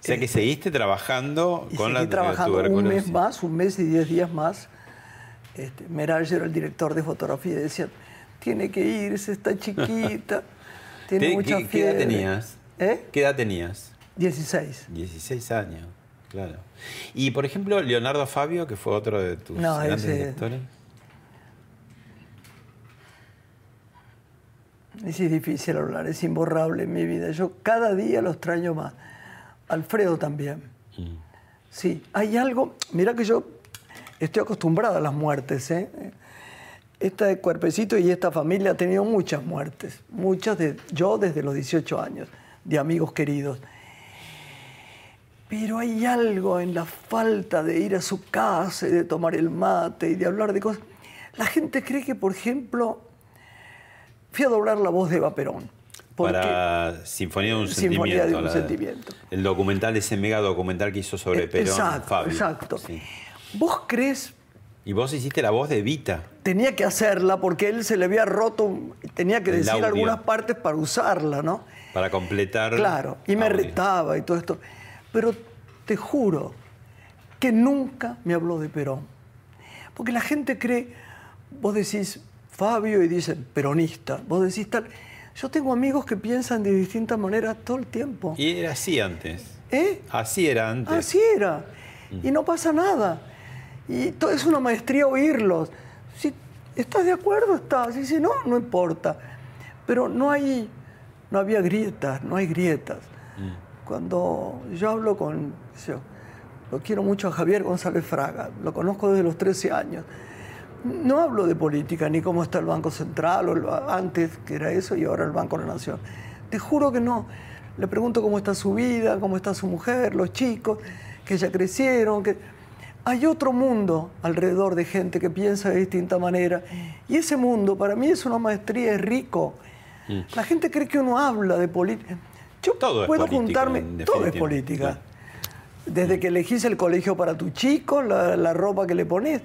O sea que seguiste trabajando Y con seguí la trabajando un tuberculosis. mes más, un mes y diez días más. Este, Merayer era el director de fotografía y decía, tiene que irse, está chiquita, tiene ¿Te- mucha qué, qué edad fiebre". tenías? ¿Eh? ¿Qué edad tenías? 16. 16 años, claro. Y por ejemplo, Leonardo Fabio, que fue otro de tus No, grandes ese- directores. Es difícil hablar, es imborrable en mi vida. Yo cada día lo extraño más. Alfredo también. Mm. Sí, hay algo. Mira que yo estoy acostumbrada a las muertes. ¿eh? Este cuerpecito y esta familia ha tenido muchas muertes. Muchas de yo desde los 18 años, de amigos queridos. Pero hay algo en la falta de ir a su casa y de tomar el mate y de hablar de cosas. La gente cree que, por ejemplo, fui a doblar la voz de Eva Perón. porque- Para Sinfonía de un Sinfonía Sentimiento. de un la- Sentimiento. El documental, ese mega documental que hizo sobre Eh, Perón, exacto, Fabio. exacto. Sí. ¿Vos crees Y vos hiciste la voz de Vita. tenía que hacerla porque él se le había roto, tenía que El decir audio. algunas partes para usarla, ¿no? Para completar. Claro, y me audio. retaba y todo esto. Pero te juro que nunca me habló de Perón. Porque la gente cree, vos decís Fabio y dicen peronista, vos decís tal. Yo tengo amigos que piensan de distintas maneras todo el tiempo. Y era así antes. ¿Eh? Así era antes. Así era. Y no pasa nada. Y es una maestría oírlos. Si estás de acuerdo, estás. Y si no, no importa. Pero no hay, no había grietas, no hay grietas. Cuando yo hablo con, yo, lo quiero mucho a Javier González Fraga, lo conozco desde los 13 años. No hablo de política, ni cómo está el Banco Central, o el antes que era eso y ahora el Banco de la Nación. Te juro que no. Le pregunto cómo está su vida, cómo está su mujer, los chicos, que ya crecieron, que hay otro mundo alrededor de gente que piensa de distinta manera. Y ese mundo para mí es una maestría, es rico. La gente cree que uno habla de política. Yo Todo puedo política, juntarme, todo es política. Desde que elegís el colegio para tu chico, la, la ropa que le pones,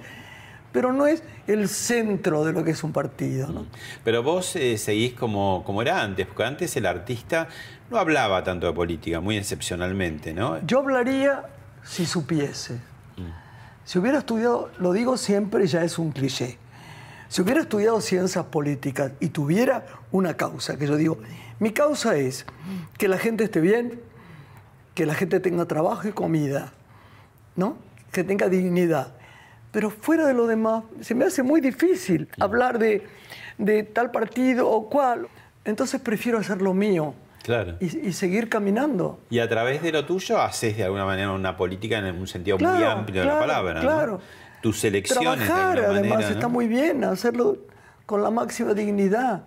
pero no es el centro de lo que es un partido. ¿no? Pero vos eh, seguís como, como era antes, porque antes el artista no hablaba tanto de política, muy excepcionalmente, ¿no? Yo hablaría si supiese. Si hubiera estudiado, lo digo siempre, ya es un cliché. Si hubiera estudiado ciencias políticas y tuviera una causa, que yo digo, mi causa es que la gente esté bien, que la gente tenga trabajo y comida, ¿no? Que tenga dignidad. Pero fuera de lo demás, se me hace muy difícil hablar de, de tal partido o cual. Entonces prefiero hacer lo mío Claro. y, y seguir caminando. Y a través de lo tuyo haces de alguna manera una política en un sentido muy Claro, amplio de la claro, palabra. ¿no? claro. Tus elecciones Trabajar, de alguna además, manera, ¿no? está muy bien, hacerlo con la máxima dignidad,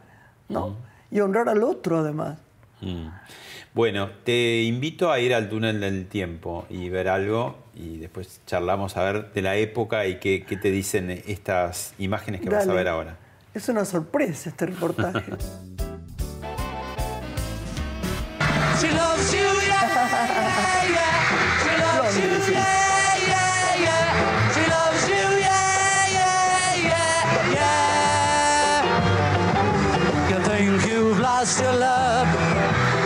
¿no? Y honrar al otro, además. Mm. Bueno, te invito a ir al túnel del tiempo y ver algo y después charlamos a ver de la época y qué, qué te dicen estas imágenes que vas a Dale. ver ahora. Es una sorpresa este reportaje. She loves you, yeah, yeah. She loves you, yeah, yeah, yeah. She loves you, yeah, yeah, yeah, yeah. You think you've lost your love?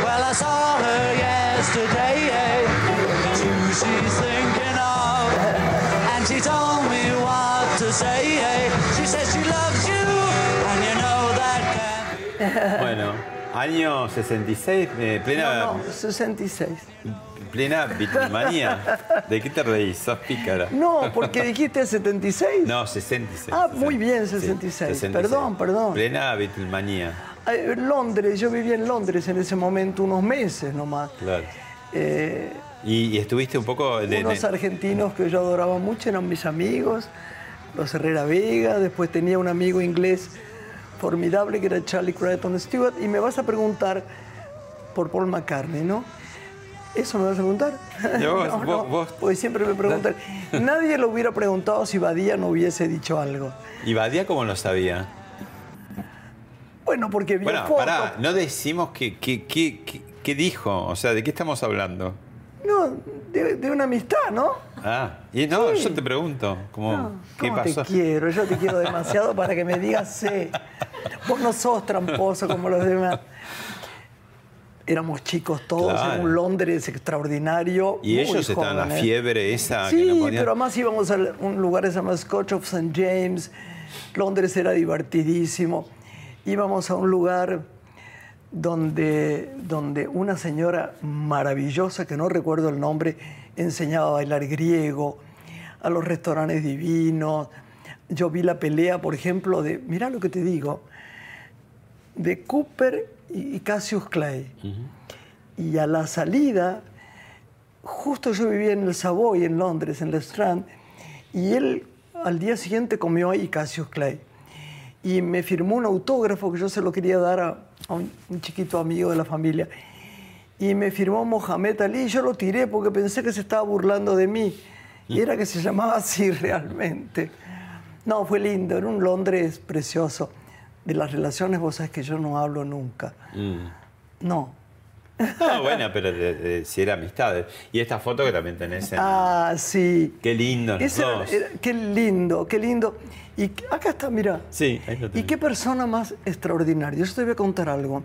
Well, I saw her yesterday. It's you she's thinking of, and she told me what to say. She says she loves you, and you know that can't be. Bueno, año 66, eh, plena, No, no, 66. plena Beatlemanía. ¿De qué te reís? Sos pícara. No, porque dijiste 76. No, 66. Ah, muy bien, Sí, 66. Perdón, perdón. Plena Eh, Londres, yo vivía en Londres en ese momento unos meses nomás. claro. Eh, Y, y estuviste un poco... de- de- unos argentinos que yo adoraba mucho eran mis amigos, los Herrera Vega, después tenía un amigo inglés formidable que era Charlie Creighton Stewart, y me vas a preguntar por Paul McCartney, ¿no? ¿Eso me vas a preguntar? Y vos, vos- vos- Porque siempre me preguntan. Nadie lo hubiera preguntado si Badía no hubiese dicho algo. ¿Y Badía cómo lo sabía? Bueno, porque vio Bueno, fotos. pará, no decimos qué dijo, o sea, ¿de qué estamos hablando? No, de, de una amistad, ¿no? Ah, y no, Sí. yo te pregunto, como, ¿qué ¿Cómo pasó? te quiero? Yo te quiero demasiado para que me digas sí. Vos no sos tramposo como los demás. Éramos chicos todos Claro. en un Londres extraordinario. Y muy ellos estaban en la jóvenes. fiebre esa que Sí, podían- pero además íbamos a un lugar que se llama Scotch of St. James. Londres era divertidísimo. Íbamos a un lugar donde, donde una señora maravillosa, que no recuerdo el nombre, enseñaba a bailar griego, a los restaurantes divinos. Yo vi la pelea, por ejemplo, de, mira lo que te digo, de Cooper y Cassius Clay. Y a la salida, justo yo vivía en el Savoy, en Londres, en el Strand, y él al día siguiente comió ahí Cassius Clay. Y me firmó un autógrafo que yo se lo quería dar a, a un, un chiquito amigo de la familia. Y me firmó Mohamed Ali y yo lo tiré porque pensé que se estaba burlando de mí. Y era que se llamaba así realmente. No, fue lindo, era un Londres precioso. De las relaciones, vos sabés que yo no hablo nunca. Mm. No. No, bueno, pero de- de- si era amistad. Y esta foto que también tenés en... Ah, sí. Qué lindo los Ese era- dos. era- qué lindo, qué lindo. Y acá está, mira. Sí, ahí lo Y qué persona más extraordinaria. Yo te voy a contar algo.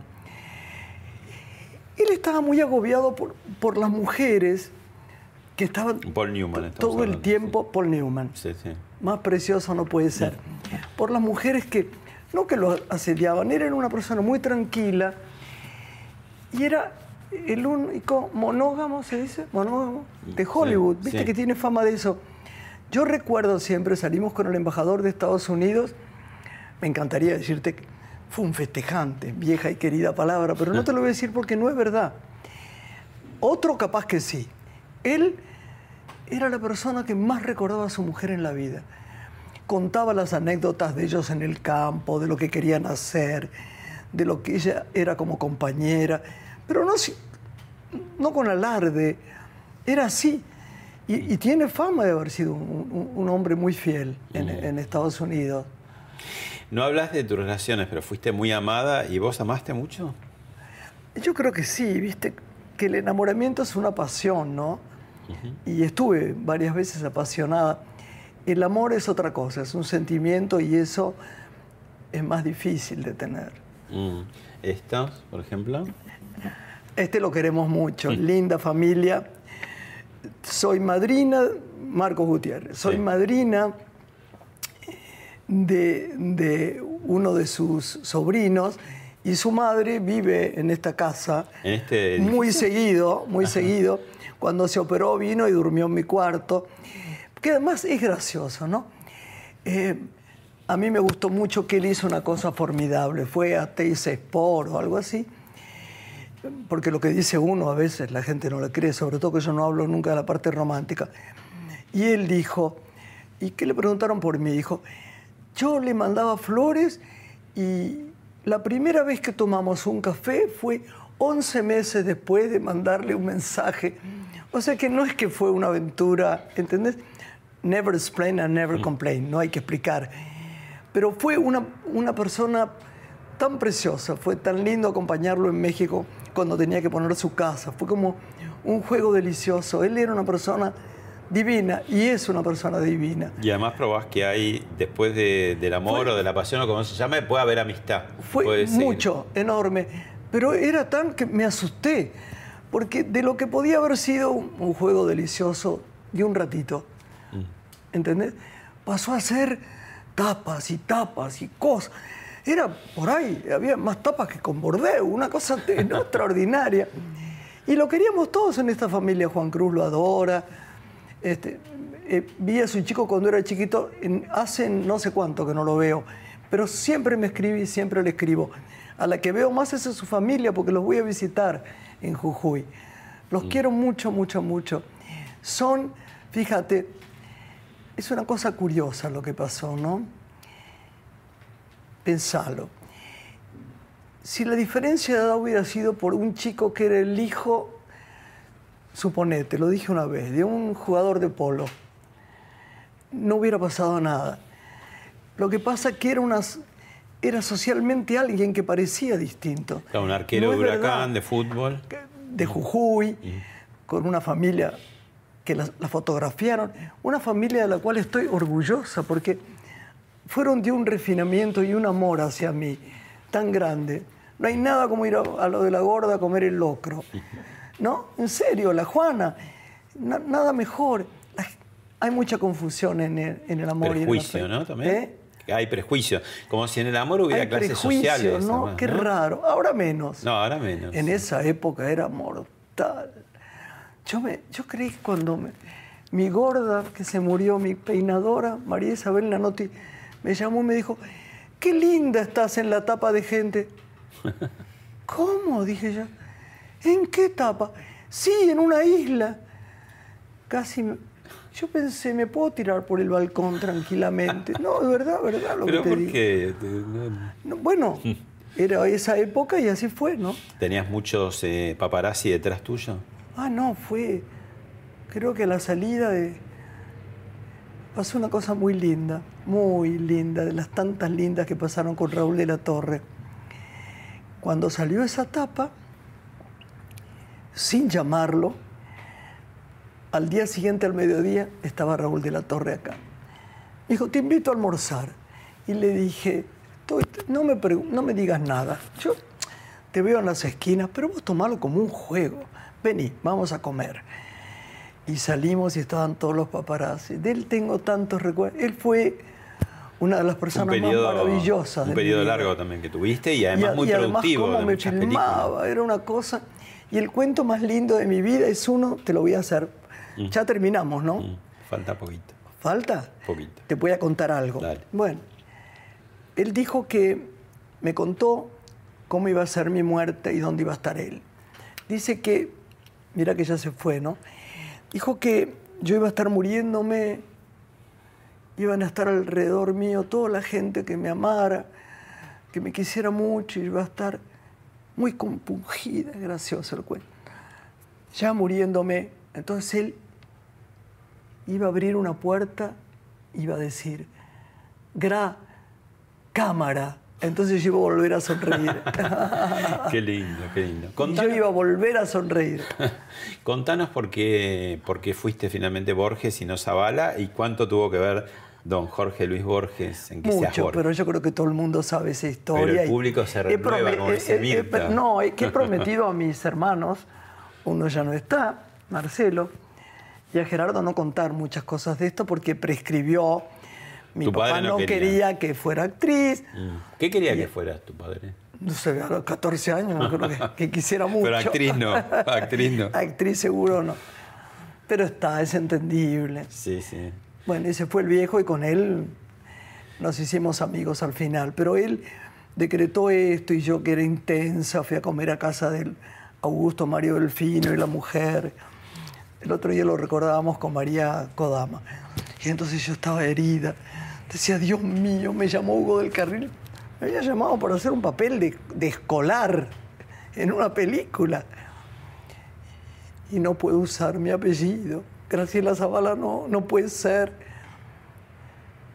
Él estaba muy agobiado por, por las mujeres que estaban Paul Newman. todo el tiempo, Paul Newman. Sí, sí. Más precioso no puede ser. Por las mujeres que, no que lo asediaban, era una persona muy tranquila y era el único monógamo, ¿se dice? Monógamo de Hollywood. Sí, Viste sí. que tiene fama de eso. Yo recuerdo siempre, salimos con el embajador de Estados Unidos. Me encantaría decirte que fue un festejante, vieja y querida palabra, pero no te lo voy a decir porque no es verdad. Otro capaz que sí. Él era la persona que más recordaba a su mujer en la vida. Contaba las anécdotas de ellos en el campo, de lo que querían hacer, de lo que ella era como compañera, pero no, no con alarde, era así. Y, y tiene fama de haber sido un, hombre muy fiel en, en Estados Unidos. No hablas de tus relaciones, pero fuiste muy amada y vos amaste mucho. Yo creo que sí, viste, que el enamoramiento es una pasión, ¿no? Y estuve varias veces apasionada. El amor es otra cosa, es un sentimiento y eso es más difícil de tener. Mm. ¿Estos, por ejemplo? Este lo queremos mucho, linda familia. Soy madrina, Marcos Gutiérrez, soy Sí. madrina de, de uno de sus sobrinos y su madre vive en esta casa En este muy seguido, muy seguido. Cuando se operó vino y durmió en mi cuarto. Que además es gracioso, ¿no? Eh, a mí me gustó mucho que él hizo una cosa formidable. Fue a Teis Sport o algo así. Porque lo que dice uno a veces la gente no le cree, sobre todo que yo no hablo nunca de la parte romántica. Y él dijo, ¿y qué le preguntaron por mí? Dijo, yo le mandaba flores y la primera vez que tomamos un café fue 11 meses después de mandarle un mensaje. O sea que no es que fue una aventura, ¿entendés? Never explain and never complain, no hay que explicar. Pero fue una, una persona tan preciosa, fue tan lindo acompañarlo en México cuando tenía que poner su casa. Fue como un juego delicioso. Él era una persona divina y es una persona divina. Y además probás que hay, después de- del amor Fue- o de la pasión o como se llame, puede haber amistad. Fue mucho, enorme. Pero era tan que me asusté, porque de lo que podía haber sido un, un juego delicioso de un ratito, ¿entendés? Pasó a ser tapas y tapas y cosas. Era por ahí, había más tapas que con bordeo, una cosa no, extraordinaria. Y lo queríamos todos en esta familia. Juan Cruz lo adora. Este, eh, vi a su chico cuando era chiquito, en- hace no sé cuánto que no lo veo, pero siempre me escribe y siempre le escribo. A la que veo más es a su familia porque los voy a visitar en Jujuy. Los quiero mucho, mucho, mucho. Son, fíjate, es una cosa curiosa lo que pasó, ¿no? Pensalo. Si la diferencia de edad hubiera sido por un chico que era el hijo suponete, lo dije una vez, de un jugador de polo, no hubiera pasado nada. Lo que pasa es que era, unas, era socialmente alguien que parecía distinto. Claro, un arquero No de huracán, verdad. de fútbol. De Jujuy, con una familia que la, la fotografiaron, una familia de la cual estoy orgullosa porque fueron de un refinamiento y un amor hacia mí tan grande. No hay nada como ir a, a lo de la gorda a comer el locro. ¿No? En serio, la Juana, na- nada mejor. Hay mucha confusión en el, en el amor Prejuicio, y en el ¿no? También. ¿Eh? Hay prejuicio. Como si en el amor hubiera Hay clases sociales. ¿no? además, Qué raro. Ahora menos. No, ahora menos. En esa época era mortal. Yo, me, yo creí que cuando me- mi gorda, que se murió, mi peinadora, María Isabel Nanotti, me llamó y me dijo, qué linda estás en la tapa de gente. ¿Cómo? Dije yo. ¿En qué tapa? Sí, en una isla. Casi... me- Yo pensé, me puedo tirar por el balcón tranquilamente. No, de verdad, verdad lo Pero que te ¿por digo. qué? No, bueno, era esa época y así fue, ¿no? ¿Tenías muchos eh, paparazzi detrás tuyo? Ah, no, fue. Creo que la salida de. Pasó una cosa muy linda, muy linda, de las tantas lindas que pasaron con Raúl de la Torre. Cuando salió esa tapa, sin llamarlo, al día siguiente, al mediodía, estaba Raúl de la Torre acá. Me dijo, te invito a almorzar. Y le dije, "Tú, no me, no me digas nada. Yo te veo en las esquinas, pero vos tomalo como un juego. Vení, vamos a comer. Y salimos y estaban todos los paparazzi. De él tengo tantos recuerdos. Él fue una de las personas periodo, más maravillosas. un de periodo largo también que tuviste y además y, muy y productivo. Además, de cómo me películas. filmaba, era una cosa. Y el cuento más lindo de mi vida es uno, te lo voy a hacer. Mm. Ya terminamos, ¿no? Falta poquito. ¿Falta? Poquito. Te voy a contar algo. Dale. Bueno, él dijo que me contó cómo iba a ser mi muerte y dónde iba a estar él. Dice que, mira que ya se fue, ¿no? Dijo que yo iba a estar muriéndome, iban a estar alrededor mío toda la gente que me amara, que me quisiera mucho, y iba a estar muy compungida, gracioso el cuento. Ya muriéndome, entonces él iba a abrir una puerta, iba a decir, gra, cámara. Entonces yo iba a volver a sonreír. Qué lindo, qué lindo. Y yo Contanos, iba a volver a sonreír. contanos por, qué, por qué fuiste finalmente Borges y no Zavala y cuánto tuvo que ver don Jorge Luis Borges en que Mucho, pero yo creo que todo el mundo sabe esa historia. Pero el público se renueva, he- Mirta. he- No, es que he prometido a mis hermanos, uno ya no está, Marcelo, y a Gerardo no contar muchas cosas de esto porque prescribió. Mi Tu papá padre no no quería. quería. que fuera actriz. ¿Qué quería que fueras tu padre? No sé, a los 14 años no creo que, que quisiera mucho. Pero actriz no, actriz no. actriz seguro no. Pero está, es entendible. Sí, sí. Bueno, ese fue el viejo y con él nos hicimos amigos al final. Pero él decretó esto y yo que era intensa, fui a comer a casa del Augusto Mario Delfino y la mujer. El otro día lo recordábamos con María Kodama. Y entonces yo estaba herida. Decía, Dios mío, me llamó Hugo del Carril. Me había llamado para hacer un papel de, de escolar en una película. Y no puedo usar mi apellido. Graciela Zavala no, no puede ser.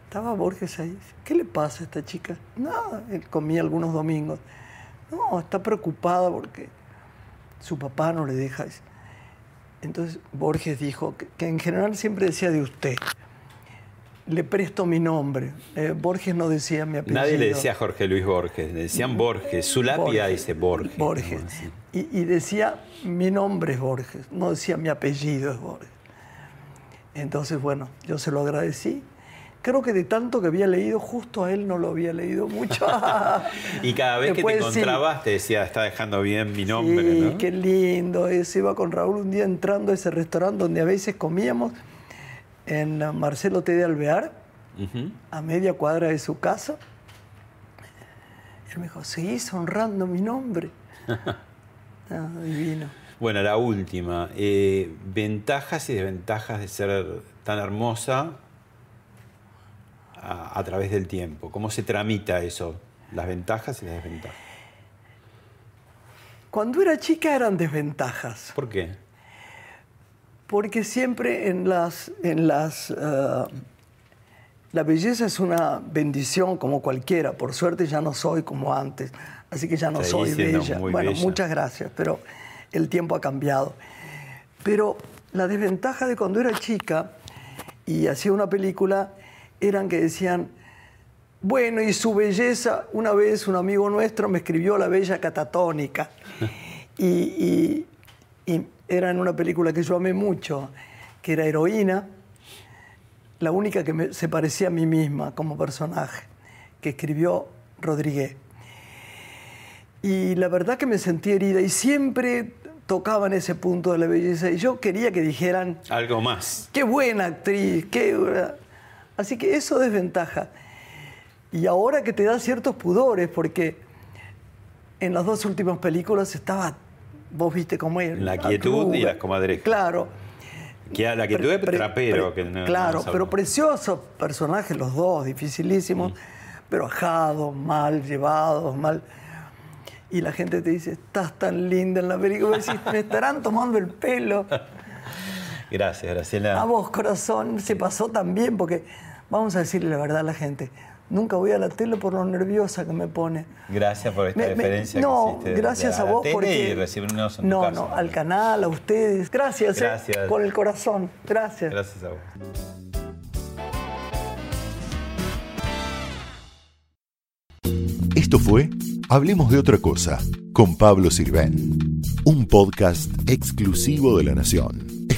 Estaba Borges ahí. ¿Qué le pasa a esta chica? Nada, él comía algunos domingos. No, está preocupada porque su papá no le deja. Entonces Borges dijo que, que en general siempre decía de usted. Le presto mi nombre. Eh, Borges no decía mi apellido. Nadie le decía Jorge Luis Borges, le decían Borges. Su lápida Borges. dice Borges. Borges. Y, y decía, mi nombre es Borges, no decía mi apellido es Borges. Entonces, bueno, yo se lo agradecí. Creo que de tanto que había leído, justo a él no lo había leído mucho. Y cada vez Después que te sí. encontrabas te decía, está dejando bien mi nombre, sí, ¿no? qué lindo. Ese iba con Raúl un día entrando a ese restaurante donde a veces comíamos en uh, Marcelo T. de Alvear, a media cuadra de su casa. Él me dijo, seguís honrando mi nombre. Ah, divino. Bueno, la última. eh, ventajas y desventajas de ser tan hermosa a, a través del tiempo. ¿Cómo se tramita eso? Las ventajas y las desventajas. Cuando era chica eran desventajas, ¿Por qué? Porque siempre en las... En las eh, la belleza es una bendición como cualquiera. Por suerte ya no soy como antes, así que ya no soy bella. bueno, bella. muchas gracias, pero el tiempo ha cambiado. Pero la desventaja de cuando era chica y hacía una película eran que decían, bueno, y su belleza, una vez un amigo nuestro me escribió La Bella Catatónica. y, y- y era en una película que yo amé mucho, que era Heroína, la única que me- se parecía a mí misma como personaje, que escribió Rodríguez. Y la verdad que me sentí herida y siempre tocaban ese punto de la belleza y yo quería que dijeran, Algo más. qué buena actriz, qué... buena". Así que eso desventaja. Y ahora que te da ciertos pudores, porque en las dos últimas películas estaba, vos viste cómo era. La quietud y las comadrejas. Claro. Que la quietud es trapero. pre- que no- claro, no pero preciosos personajes los dos, dificilísimos, Mm. pero ajados, mal llevados, mal. Y la gente te dice, estás tan linda en la película. Decís, me estarán tomando el pelo. Gracias, Graciela. A vos, corazón, se pasó también, porque vamos a decirle la verdad a la gente. Nunca voy a la tele por lo nerviosa que me pone. Gracias por esta Me- me- referencia no, que gracias de a la vos tele porque y recibirnos en tu no, casa. no, al canal, a ustedes. Gracias, eh, Gracias. con el corazón. Gracias. Gracias a vos. Esto fue Hablemos de otra cosa con Pablo Sirven, un podcast exclusivo de la Nación.